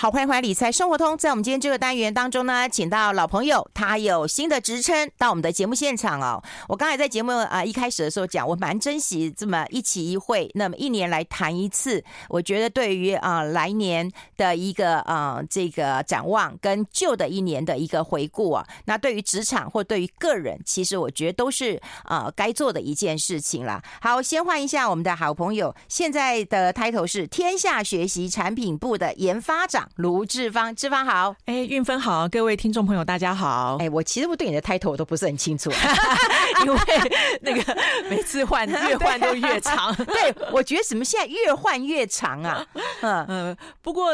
好，欢迎回来理财生活通。在我们今天这个单元当中呢，请到老朋友，他有新的职称到我们的节目现场哦。我刚才在节目啊一开始的时候讲，我蛮珍惜这么一期一会，那么一年来谈一次。我觉得对于啊来年的一个啊这个展望，跟旧的一年的一个回顾啊，那对于职场或对于个人，其实我觉得都是啊该做的一件事情啦。好，先换一下我们的好朋友，现在的 title 是天下学习产品部的研发长。卢志芳，志芳好，哎，运芬好，各位听众朋友大家好，哎，我其实我对你的 title 我都不是很清楚，因为那个每次换越换都越长，对，我觉得什么现在越换越长啊，嗯。嗯，不过。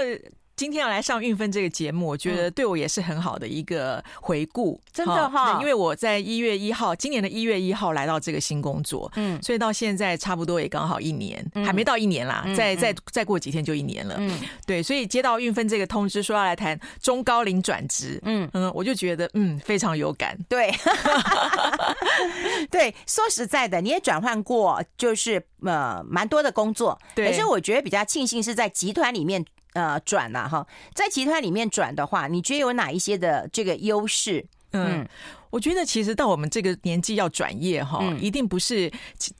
今天要来上运分这个节目，我觉得对我也是很好的一个回顾，嗯、真的哈、哦。因为我在一月一号，今年的一月一号来到这个新工作，嗯，所以到现在差不多也刚好一年，嗯、还没到一年啦，嗯、再再再过几天就一年了，嗯，对，所以接到运分这个通知说要来谈中高龄转职，嗯。嗯，我就觉得嗯非常有感，对，对，说实在的，你也转换过，就是呃蛮多的工作，对，可是我觉得比较庆幸是在集团里面。呃，转了哈，在集团里面转的话，你觉得有哪一些的这个优势？嗯。嗯我觉得其实到我们这个年纪要转业哈，嗯、一定不是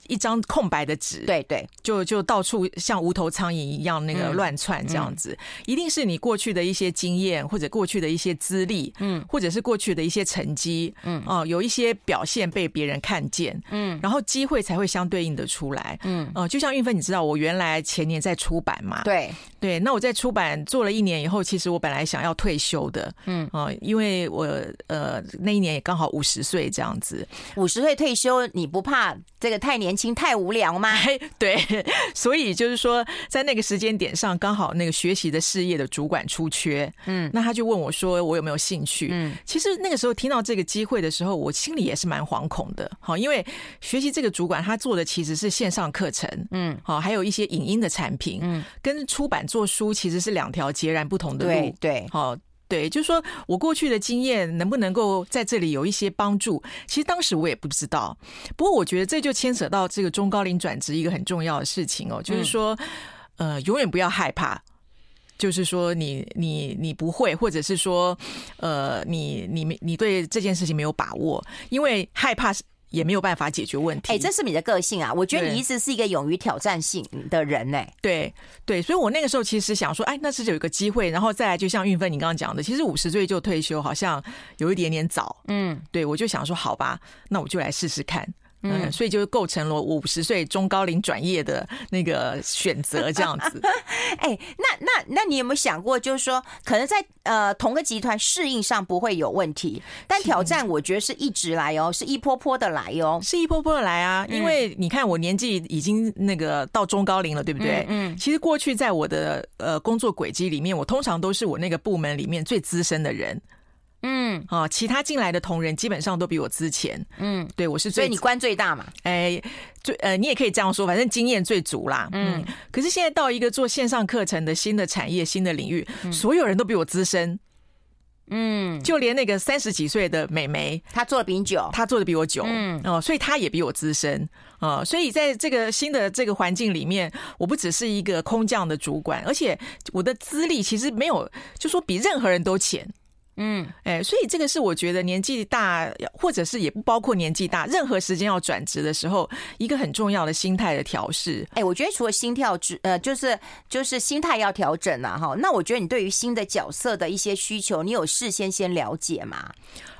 一张空白的纸，对对，就就到处像无头苍蝇一样那个乱窜这样子，嗯。嗯、一定是你过去的一些经验或者过去的一些资历，嗯，或者是过去的一些成绩，嗯。哦、呃，有一些表现被别人看见，嗯，然后机会才会相对应的出来，嗯。哦、呃，就像运芬，你知道我原来前年在出版嘛，对。对，那我在出版做了一年以后，其实我本来想要退休的，嗯。哦、呃，因为我呃那一年也刚好。五十岁这样子，五十岁退休，你不怕这个太年轻太无聊吗？对，所以就是说，在那个时间点上，刚好那个学习的事业的主管出缺，嗯，那他就问我说，我有没有兴趣？嗯，其实那个时候听到这个机会的时候，我心里也是蛮惶恐的，好，因为学习这个主管他做的其实是线上课程，嗯，好，还有一些影音的产品，嗯，跟出版做书其实是两条截然不同的路，对，对，好。对，就是说我过去的经验能不能够在这里有一些帮助？其实当时我也不知道。不过我觉得这就牵扯到这个中高龄转职一个很重要的事情哦，就是说，呃，永远不要害怕，就是说你你你不会，或者是说，呃，你你你对这件事情没有把握，因为害怕是。也没有办法解决问题。哎，这是你的个性啊！我觉得你一直是一个勇于挑战性的人呢。对对，所以我那个时候其实想说，哎，那是有一个机会，然后再来，就像运芬你刚刚讲的，其实五十岁就退休好像有一点点早。嗯，对，我就想说，好吧，那我就来试试看。嗯，所以就构成了五十岁中高龄转业的那个选择这样子。哎，那那那你有没有想过，就是说，可能在呃同个集团适应上不会有问题，但挑战我觉得是一直来哦，是一波波的来哦，是一波波的来啊。因为你看我年纪已经那个到中高龄了，对不对？嗯。其实过去在我的呃工作轨迹里面，我通常都是我那个部门里面最资深的人。嗯，啊，其他进来的同仁基本上都比我资浅。嗯，对，我是最，所以你官最大嘛？哎，最呃，你也可以这样说，反正经验最足啦。嗯，可是现在到一个做线上课程的新的产业、新的领域，所有人都比我资深。嗯，就连那个三十几岁的美眉，她做的比你久，她做的比我久。嗯，哦，所以她也比我资深。啊，所以在这个新的这个环境里面，我不只是一个空降的主管，而且我的资历其实没有，就说比任何人都浅。嗯，哎，所以这个是我觉得年纪大，或者是也不包括年纪大，任何时间要转职的时候，一个很重要的心态的调试。哎，我觉得除了心跳之，呃，就是就是心态要调整了哈。那我觉得你对于新的角色的一些需求，你有事先先了解吗？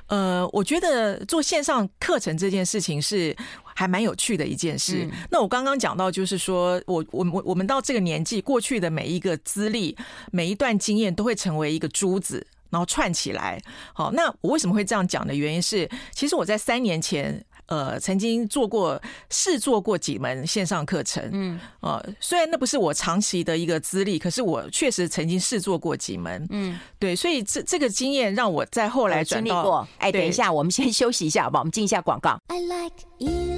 呃，我觉得做线上课程这件事情是还蛮有趣的一件事。嗯、那我刚刚讲到，就是说我我我我们到这个年纪，过去的每一个资历、每一段经验，都会成为一个珠子。然后串起来，好，那我为什么会这样讲的原因是，其实我在三年前，呃，曾经做过试做过几门线上课程，嗯，呃，虽然那不是我长期的一个资历，可是我确实曾经试做过几门，嗯，对，所以这这个经验让我在后来转到，过。哎，等一下，我们先休息一下，好不好？我们进一下广告。I like 103,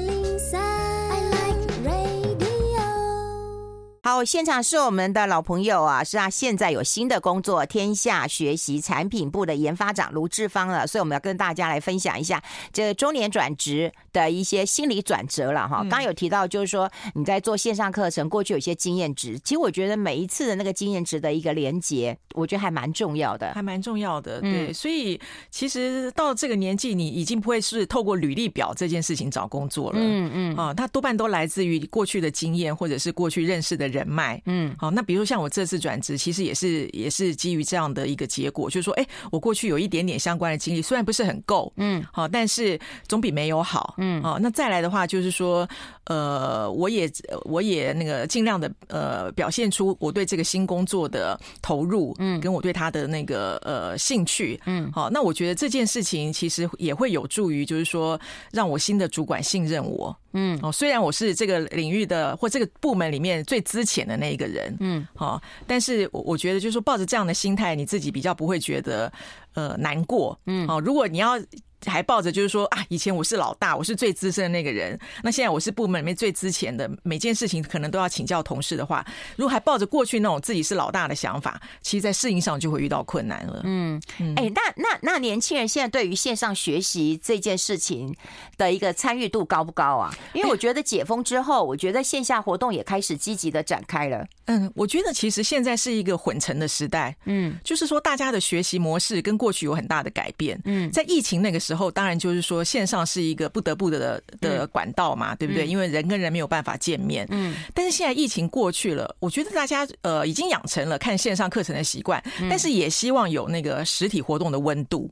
好，现场是我们的老朋友啊，是啊，现在有新的工作，天下学习产品部的研发长卢志芳了，所以我们要跟大家来分享一下这个中年转职的一些心理转折了哈。刚刚有提到，就是说你在做线上课程，过去有一些经验值，其实我觉得每一次的那个经验值的一个连接，我觉得还蛮重要的，还蛮重要的。对，所以其实到这个年纪，你已经不会是透过履历表这件事情找工作了，嗯嗯，啊，它多半都来自于过去的经验，或者是过去认识的人脉，嗯，好，那比如说像我这次转职，其实也是也是基于这样的一个结果，就是说，哎，我过去有一点点相关的经历，虽然不是很够，嗯，好，但是总比没有好，嗯，好，那再来的话就是说，呃，我也我也那个尽量的呃表现出我对这个新工作的投入，嗯，跟我对他的那个呃兴趣，嗯，好，那我觉得这件事情其实也会有助于，就是说让我新的主管信任我。嗯，哦，虽然我是这个领域的或这个部门里面最资浅的那一个人，嗯，好，但是我我觉得就是说抱着这样的心态，你自己比较不会觉得呃难过，嗯，好，如果你要。还抱着就是说啊，以前我是老大，我是最资深的那个人，那现在我是部门里面最资浅的，每件事情可能都要请教同事的话，如果还抱着过去那种自己是老大的想法，其实，在适应上就会遇到困难了。嗯，哎、欸，那那那年轻人现在对于线上学习这件事情的一个参与度高不高啊？因为我觉得解封之后，我觉得线下活动也开始积极的展开了。嗯，我觉得其实现在是一个混成的时代。嗯，就是说大家的学习模式跟过去有很大的改变。嗯，在疫情那个时候。时候当然就是说线上是一个不得不的的管道嘛，对不对？因为人跟人没有办法见面。嗯。但是现在疫情过去了，我觉得大家呃已经养成了看线上课程的习惯，但是也希望有那个实体活动的温度。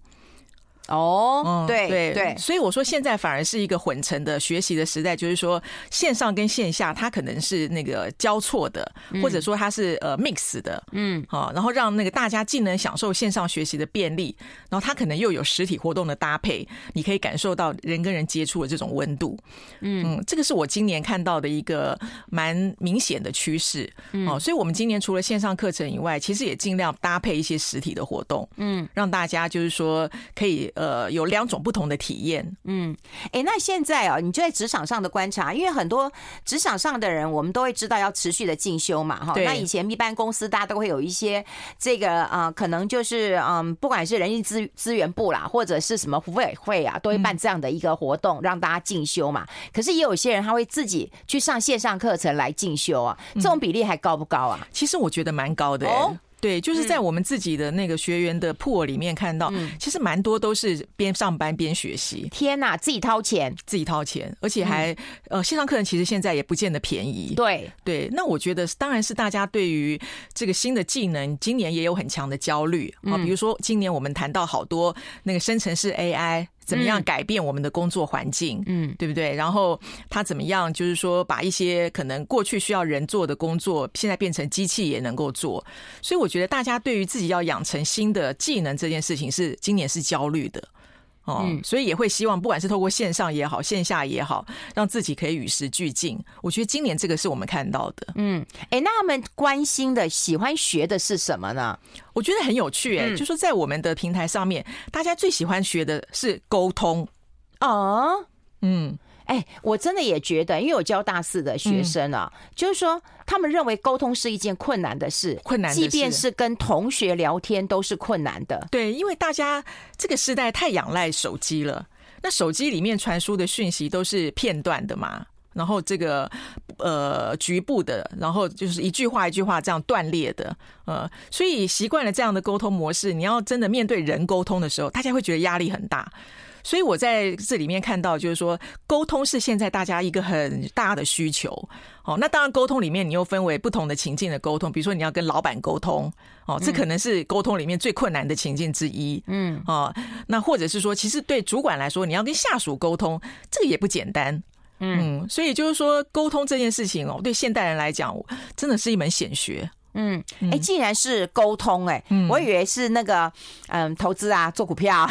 哦，对对对，所以我说现在反而是一个混成的学习的时代，就是说线上跟线下它可能是那个交错的，或者说它是呃 mix 的，嗯，好，然后让那个大家既能享受线上学习的便利，然后它可能又有实体活动的搭配，你可以感受到人跟人接触的这种温度，嗯，这个是我今年看到的一个蛮明显的趋势，哦，所以我们今年除了线上课程以外，其实也尽量搭配一些实体的活动，嗯，让大家就是说可以。呃，有两种不同的体验。嗯，哎，那现在啊，你就在职场上的观察，因为很多职场上的人，我们都会知道要持续的进修嘛，哈。那以前一般公司大家都会有一些这个啊、呃，可能就是嗯，不管是人力资资源部啦，或者是什么福委会啊，都会办这样的一个活动，让大家进修嘛。可是也有些人他会自己去上线上课程来进修啊，这种比例还高不高啊？其实我觉得蛮高的。哦。对，就是在我们自己的那个学员的 pool 里面看到，其实蛮多都是边上班边学习。天哪，自己掏钱，自己掏钱，而且还呃线上课程其实现在也不见得便宜。对对，那我觉得当然是大家对于这个新的技能，今年也有很强的焦虑啊。比如说今年我们谈到好多那个生成式 AI。怎么样改变我们的工作环境？嗯，对不对？然后他怎么样，就是说把一些可能过去需要人做的工作，现在变成机器也能够做。所以我觉得大家对于自己要养成新的技能这件事情，是今年是焦虑的。哦，所以也会希望，不管是透过线上也好，线下也好，让自己可以与时俱进。我觉得今年这个是我们看到的。嗯，哎，那他们关心的、喜欢学的是什么呢？我觉得很有趣，哎，就说在我们的平台上面，大家最喜欢学的是沟通。哦，嗯。哎，我真的也觉得，因为我教大四的学生啊，嗯、就是说他们认为沟通是一件困难的事，困难的事，即便是跟同学聊天都是困难的。对，因为大家这个时代太仰赖手机了，那手机里面传输的讯息都是片段的嘛，然后这个呃局部的，然后就是一句话一句话这样断裂的，呃，所以习惯了这样的沟通模式，你要真的面对人沟通的时候，大家会觉得压力很大。所以我在这里面看到，就是说沟通是现在大家一个很大的需求。哦，那当然沟通里面你又分为不同的情境的沟通，比如说你要跟老板沟通，哦，这可能是沟通里面最困难的情境之一。嗯，哦，那或者是说，其实对主管来说，你要跟下属沟通，这个也不简单。嗯，所以就是说沟通这件事情哦，对现代人来讲，真的是一门显学。嗯，哎、欸，既然是沟通、欸，哎、嗯，我以为是那个，嗯，投资啊，做股票，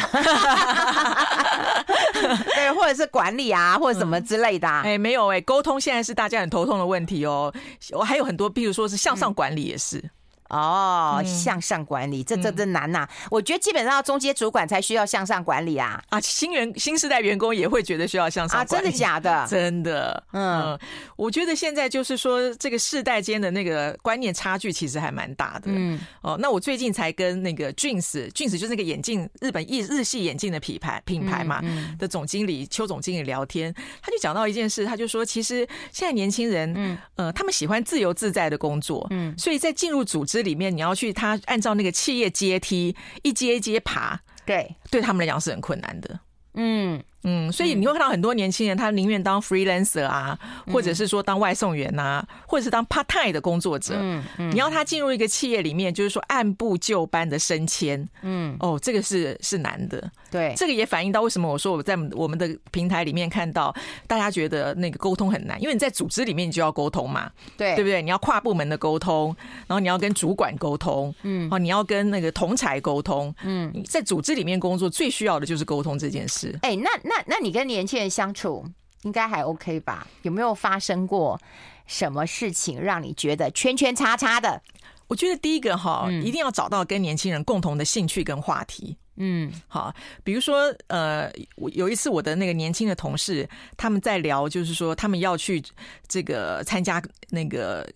对，或者是管理啊，或者什么之类的、啊。哎、欸，没有、欸，哎，沟通现在是大家很头痛的问题哦。我还有很多，比如说是向上管理也是。哦，向上管理，这这这难呐！我觉得基本上要中阶主管才需要向上管理啊啊！新员新时代员工也会觉得需要向上管理，啊，真的假的？真的，嗯，我觉得现在就是说这个世代间的那个观念差距其实还蛮大的。嗯，哦，那我最近才跟那个 Jeans，Jeans 就是那个眼镜，日本日日系眼镜的品牌品牌嘛的总经理邱总经理聊天，他就讲到一件事，他就说，其实现在年轻人，嗯呃，他们喜欢自由自在的工作，嗯，所以在进入组织。这里面你要去，他按照那个企业阶梯一阶一阶爬，对，对他们来讲是很困难的。嗯。嗯，所以你会看到很多年轻人，他宁愿当 freelancer 啊，或者是说当外送员呐，或者是当 part time 的工作者。嗯嗯，你要他进入一个企业里面，就是说按部就班的升迁。嗯，哦，这个是是难的。对，这个也反映到为什么我说我在我们的平台里面看到大家觉得那个沟通很难，因为你在组织里面你就要沟通嘛，对，对不对？你要跨部门的沟通，然后你要跟主管沟通，嗯，哦，你要跟那个同才沟通，嗯，在组织里面工作最需要的就是沟通这件事。哎，那那那你跟年轻人相处应该还 OK 吧？有没有发生过什么事情让你觉得圈圈叉叉的？我觉得第一个哈，一定要找到跟年轻人共同的兴趣跟话题。嗯，好，比如说呃，我有一次我的那个年轻的同事他们在聊，就是说他们要去这个参加那个。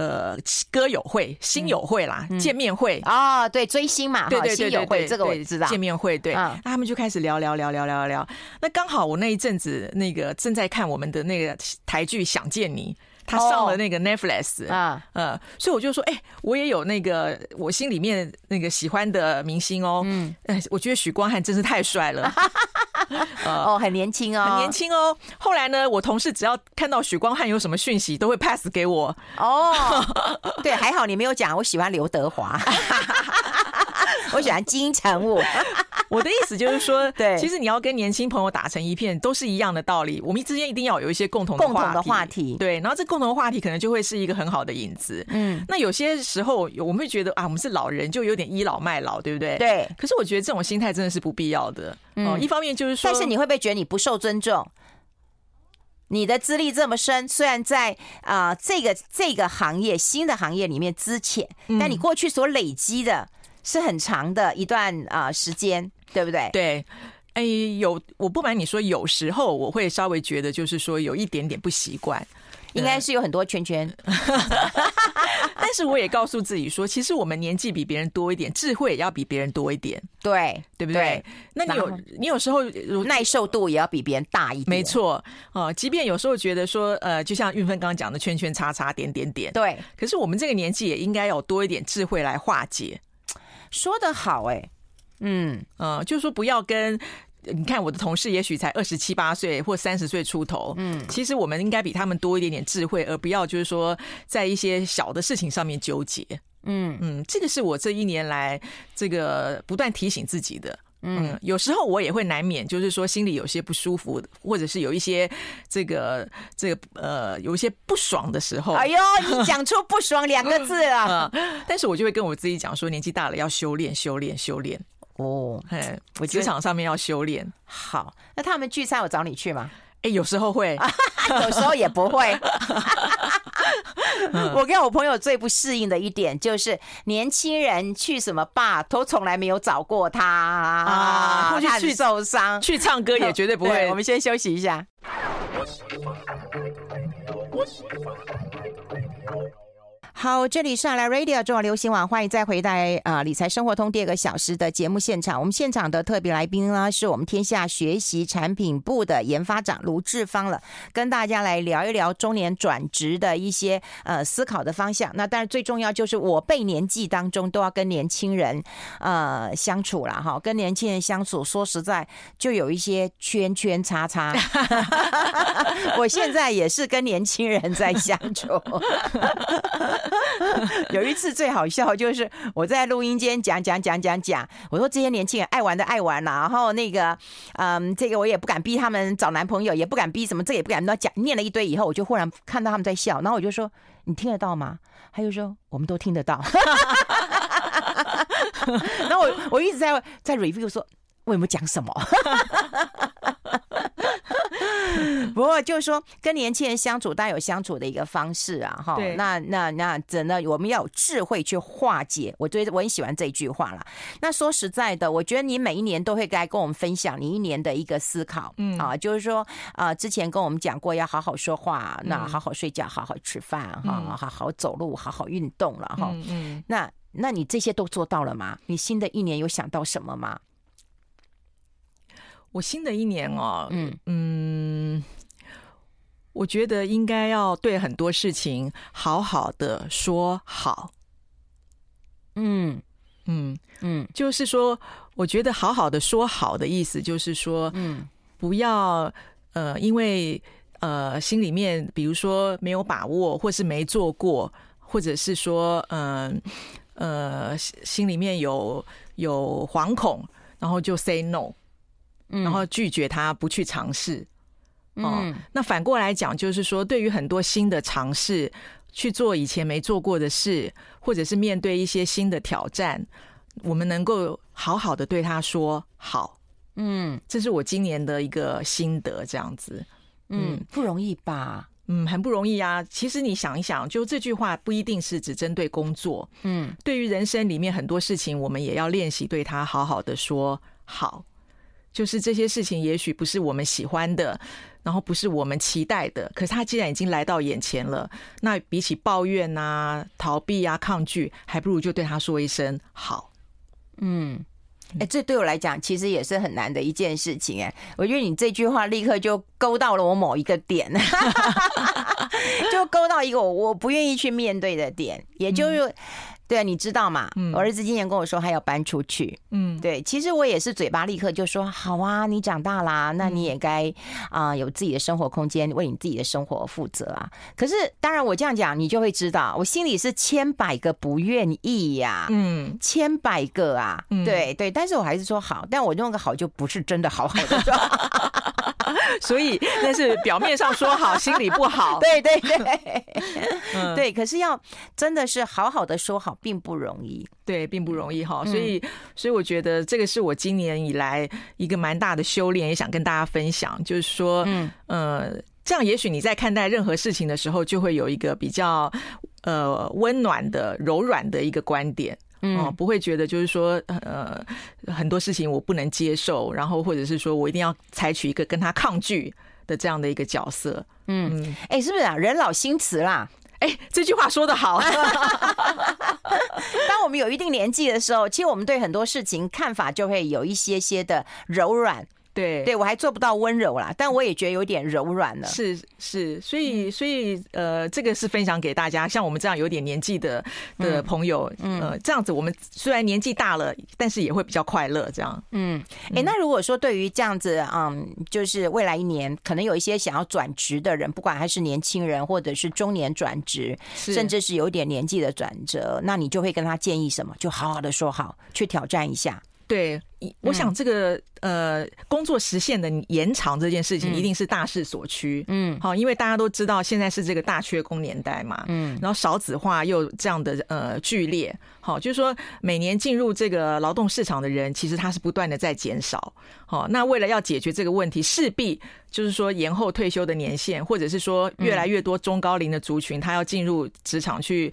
呃，歌友会、新友会啦，嗯、见面会。啊、哦，对，追星嘛，对对对，对，新友会这个我也知道。见面会，对，嗯、那他们就开始聊聊聊聊聊聊。那刚好我那一阵子那个正在看我们的那个台剧《想见你》，他上了那个 Netflix 啊，呃，所以我就说，哎、欸，我也有那个我心里面那个喜欢的明星哦，嗯，哎，我觉得许光汉真是太帅了。哦，很年轻哦，很年轻哦。后来呢，我同事只要看到许光汉有什么讯息，都会 pass 给我。哦，对，还好你没有讲，我喜欢刘德华，我喜欢金城武。我的意思就是说，对，其实你要跟年轻朋友打成一片，都是一样的道理。我们之间一定要有一些共同的，共同的话题，对。然后这共同的话题可能就会是一个很好的引子。嗯，那有些时候我们会觉得啊，我们是老人，就有点倚老卖老，对不对？对。可是我觉得这种心态真的是不必要的。嗯，一方面就是说，但是你会不会觉得你不受尊重？你的资历这么深，虽然在啊、呃、这个这个行业新的行业里面资浅，但你过去所累积的是很长的一段啊、呃、时间，对不对？对，哎，有我不瞒你说，有时候我会稍微觉得，就是说有一点点不习惯。应该是有很多圈圈，但是我也告诉自己说，其实我们年纪比别人多一点，智慧也要比别人多一点，对对不对？那你有你有时候耐受度也要比别人大一点，没错哦。即便有时候觉得说，呃，就像韵芬刚刚讲的，圈圈叉叉点点点，对。可是我们这个年纪也应该有多一点智慧来化解。说得好，哎，嗯嗯，就是说不要跟。你看我的同事也许才二十七八岁或三十岁出头，嗯，其实我们应该比他们多一点点智慧，而不要就是说在一些小的事情上面纠结，嗯嗯，这个是我这一年来这个不断提醒自己的，嗯，有时候我也会难免就是说心里有些不舒服，或者是有一些这个这个呃有一些不爽的时候，哎呦，你讲出不爽两个字了，嗯，但是我就会跟我自己讲说，年纪大了要修炼，修炼，修炼。哦，嘿，我职场上面要修炼。好，那他们聚餐，我找你去吗？哎，有时候会，有时候也不会。我跟我朋友最不适应的一点就是，年轻人去什么吧，都从来没有找过他啊，或者去受伤，去唱歌也绝对不会。我们先休息一下。好，这里是来 Radio 中国流行网，欢迎再回到啊理财生活通第二个小时的节目现场。我们现场的特别来宾呢，是我们天下学习产品部的研发长卢志芳了，跟大家来聊一聊中年转职的一些呃思考的方向。那当然最重要就是我辈年纪当中都要跟年轻人呃相处了哈，跟年轻人相处，说实在就有一些圈圈叉叉。我现在也是跟年轻人在相处。有一次最好笑，就是我在录音间讲讲讲讲讲，我说这些年轻人爱玩的爱玩了，然后那个嗯，这个我也不敢逼他们找男朋友，也不敢逼什么，这也不敢，那讲念了一堆以后，我就忽然看到他们在笑，然后我就说你听得到吗？他就说我们都听得到。然后我我一直在在 review 说我有没有讲什么？不过就是说，跟年轻人相处，大家有相处的一个方式啊，哈。那那那真的，我们要有智慧去化解。我觉得我很喜欢这句话啦。那说实在的，我觉得你每一年都会该跟我们分享你一年的一个思考，嗯啊，就是说啊，之前跟我们讲过要好好说话，那好好睡觉，好好吃饭，哈，好好走路，好好运动了，哈。嗯，那那你这些都做到了吗？你新的一年有想到什么吗？我新的一年哦，嗯。嗯，我觉得应该要对很多事情好好的说好。嗯。嗯。嗯，就是说，我觉得好好的说好的意思就是说，嗯，不要呃，因为呃，心里面比如说没有把握，或是没做过，或者是说，嗯呃，呃，心里面有有惶恐，然后就 say no。然后拒绝他，不去尝试。哦，那反过来讲，就是说，对于很多新的尝试，去做以前没做过的事，或者是面对一些新的挑战，我们能够好好的对他说好。嗯，这是我今年的一个心得，这样子。嗯，不容易吧？嗯，很不容易啊。其实你想一想，就这句话不一定是只针对工作。嗯，对于人生里面很多事情，我们也要练习对他好好的说好。就是这些事情，也许不是我们喜欢的，然后不是我们期待的。可是他既然已经来到眼前了，那比起抱怨啊、逃避啊、抗拒，还不如就对他说一声好。嗯，哎，这对我来讲其实也是很难的一件事情。哎，我觉得你这句话立刻就勾到了我某一个点，就勾到一个我我不愿意去面对的点，也就是。嗯对啊，你知道嘛？嗯，我儿子今年跟我说他要搬出去。嗯，对，其实我也是嘴巴立刻就说好啊，你长大啦，那你也该啊、呃、有自己的生活空间，为你自己的生活负责啊。可是当然我这样讲，你就会知道我心里是千百个不愿意呀、啊。嗯，千百个啊。嗯，对对，但是我还是说好，但我用个好就不是真的好好的说。所以那是表面上说好，心里不好。对对对，嗯，对。可是要真的是好好的说好，并不容易。对，并不容易哈。所以，所以我觉得这个是我今年以来一个蛮大的修炼，也想跟大家分享。就是说，嗯呃，这样也许你在看待任何事情的时候，就会有一个比较呃温暖的、柔软的一个观点。嗯，不会觉得就是说，呃，很多事情我不能接受，然后或者是说我一定要采取一个跟他抗拒的这样的一个角色。嗯，哎、欸，是不是啊？人老心慈啦。哎、欸，这句话说得好。当我们有一定年纪的时候，其实我们对很多事情看法就会有一些些的柔软。对，对我还做不到温柔啦，但我也觉得有点柔软了。是是，所以所以呃，这个是分享给大家，像我们这样有点年纪的的朋友，嗯，呃，这样子我们虽然年纪大了，但是也会比较快乐。这样，嗯，哎、欸，那如果说对于这样子，嗯，就是未来一年可能有一些想要转职的人，不管他是年轻人或者是中年转职，甚至是有点年纪的转折，那你就会跟他建议什么？就好好的说好，去挑战一下。对，我想这个呃，工作时限的延长这件事情，一定是大势所趋。嗯，好，因为大家都知道现在是这个大缺工年代嘛。嗯，然后少子化又这样的呃剧烈，好，就是说每年进入这个劳动市场的人，其实他是不断的在减少。好，那为了要解决这个问题，势必就是说延后退休的年限，或者是说越来越多中高龄的族群，他要进入职场去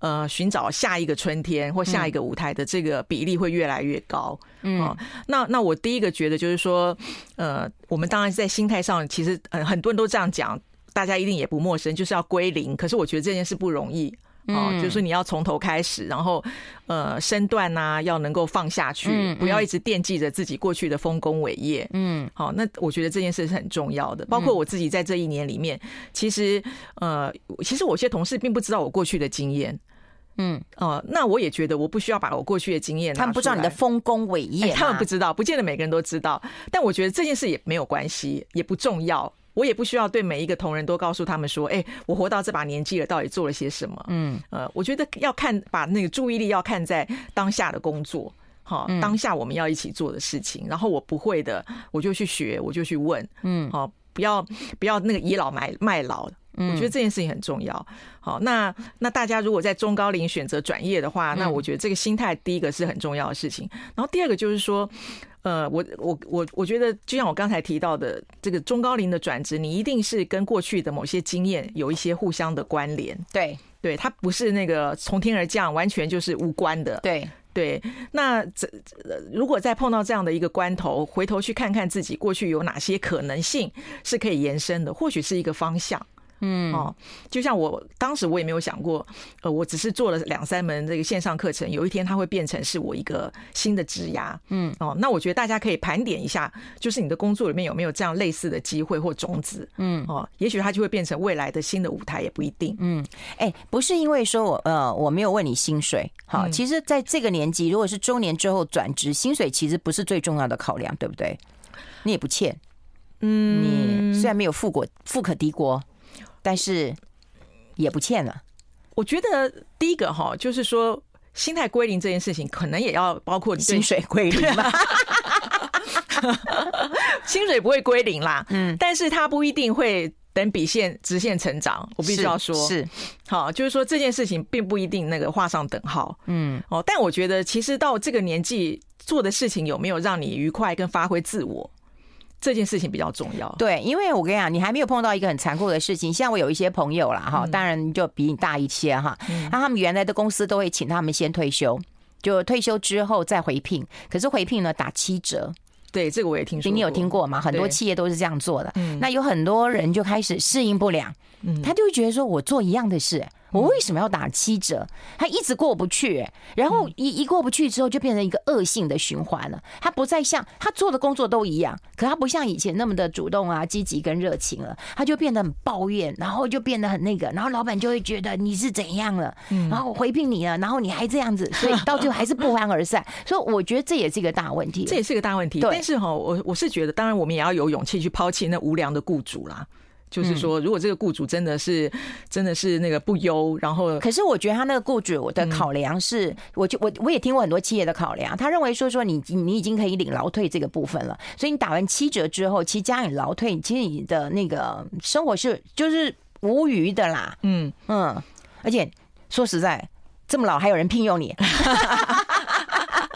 呃寻找下一个春天或下一个舞台的这个比例会越来越高。嗯，那那我第一个觉得就是说，呃，我们当然在心态上，其实呃很多人都这样讲，大家一定也不陌生，就是要归零。可是我觉得这件事不容易啊，就是你要从头开始，然后呃身段呐要能够放下去，不要一直惦记着自己过去的丰功伟业。嗯，好，那我觉得这件事是很重要的。包括我自己在这一年里面，其实呃，其实我些同事并不知道我过去的经验。嗯哦，那我也觉得我不需要把我过去的经验，他们不知道你的丰功伟业，他们不知道，不见得每个人都知道。但我觉得这件事也没有关系，也不重要。我也不需要对每一个同仁都告诉他们说，哎，我活到这把年纪了，到底做了些什么？嗯呃，我觉得要看把那个注意力要看在当下的工作，好，当下我们要一起做的事情。然后我不会的，我就去学，我就去问，嗯，好，不要不要那个倚老卖卖老。我觉得这件事情很重要。好，那那大家如果在中高龄选择转业的话，那我觉得这个心态第一个是很重要的事情。然后第二个就是说，呃，我我我我觉得就像我刚才提到的，这个中高龄的转职，你一定是跟过去的某些经验有一些互相的关联。对，对，它不是那个从天而降，完全就是无关的。对对，那这如果再碰到这样的一个关头，回头去看看自己过去有哪些可能性是可以延伸的，或许是一个方向。嗯哦，就像我当时我也没有想过，呃，我只是做了两三门这个线上课程，有一天它会变成是我一个新的职涯。嗯哦，那我觉得大家可以盘点一下，就是你的工作里面有没有这样类似的机会或种子。嗯哦，也许它就会变成未来的新的舞台，也不一定。嗯，哎，不是因为说我呃我没有问你薪水，好，其实在这个年纪，如果是中年之后转职，薪水其实不是最重要的考量，对不对？你也不欠，嗯，你虽然没有富国富可敌国。但是也不欠了。我觉得第一个哈，就是说心态归零这件事情，可能也要包括薪水归零吧。薪水不会归零啦，嗯，但是它不一定会等比线直线成长。我必须要说，是好，就是说这件事情并不一定那个画上等号。嗯，哦，但我觉得其实到这个年纪做的事情有没有让你愉快跟发挥自我？这件事情比较重要，对，因为我跟你讲，你还没有碰到一个很残酷的事情。像我有一些朋友啦，哈，当然就比你大一些哈，那他们原来的公司都会请他们先退休，就退休之后再回聘，可是回聘呢打七折。对，这个我也听说过，你有听过吗？很多企业都是这样做的。那有很多人就开始适应不良，他就会觉得说，我做一样的事。我为什么要打七折？他一直过不去，然后一一过不去之后，就变成一个恶性的循环了。他不再像他做的工作都一样，可他不像以前那么的主动啊、积极跟热情了。他就变得很抱怨，然后就变得很那个，然后老板就会觉得你是怎样了，然后回聘你了，然后你还这样子，所以 到最后还是不欢而散。所以我觉得这也是一个大问题，这也是一个大问题。但是哈，我我是觉得，当然我们也要有勇气去抛弃那无良的雇主啦。就是说，如果这个雇主真的是真的是那个不优，然后，可是我觉得他那个雇主的考量是，我就我我也听过很多企业的考量，他认为说说你你已经可以领劳退这个部分了，所以你打完七折之后，其实加你劳退，其实你的那个生活是就是无余的啦，嗯。嗯，而且说实在，这么老还有人聘用你，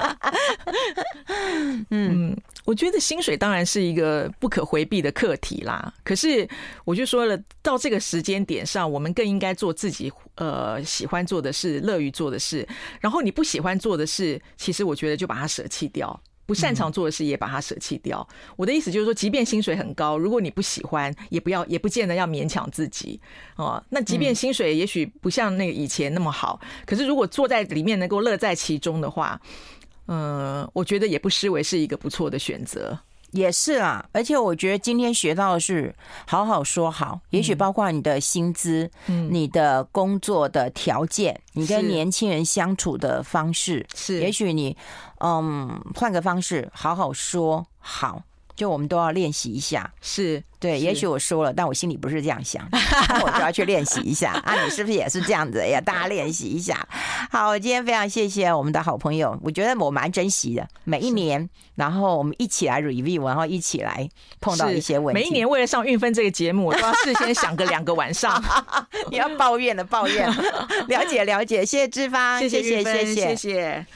嗯。我觉得薪水当然是一个不可回避的课题啦。可是我就说了，到这个时间点上，我们更应该做自己呃喜欢做的事、乐于做的事。然后你不喜欢做的事，其实我觉得就把它舍弃掉；不擅长做的事也把它舍弃掉。我的意思就是说，即便薪水很高，如果你不喜欢，也不要，也不见得要勉强自己哦。那即便薪水也许不像那个以前那么好，可是如果坐在里面能够乐在其中的话。嗯，我觉得也不失为是一个不错的选择，也是啊。而且我觉得今天学到的是好好说好，也许包括你的薪资、嗯、你的工作的条件、你跟年轻人相处的方式，是。也许你嗯换个方式好好说好，就我们都要练习一下。是。对，也许我说了，但我心里不是这样想，我就要去练习一下 啊！你是不是也是这样子呀？大家练习一下。好，今天非常谢谢我们的好朋友，我觉得我蛮珍惜的。每一年，然后我们一起来 review，然后一起来碰到一些问题。每一年为了上韵芬这个节目，我都要事先想个两个晚上。你 要抱怨的抱怨，了解了解，谢谢志芳，谢谢谢谢谢谢。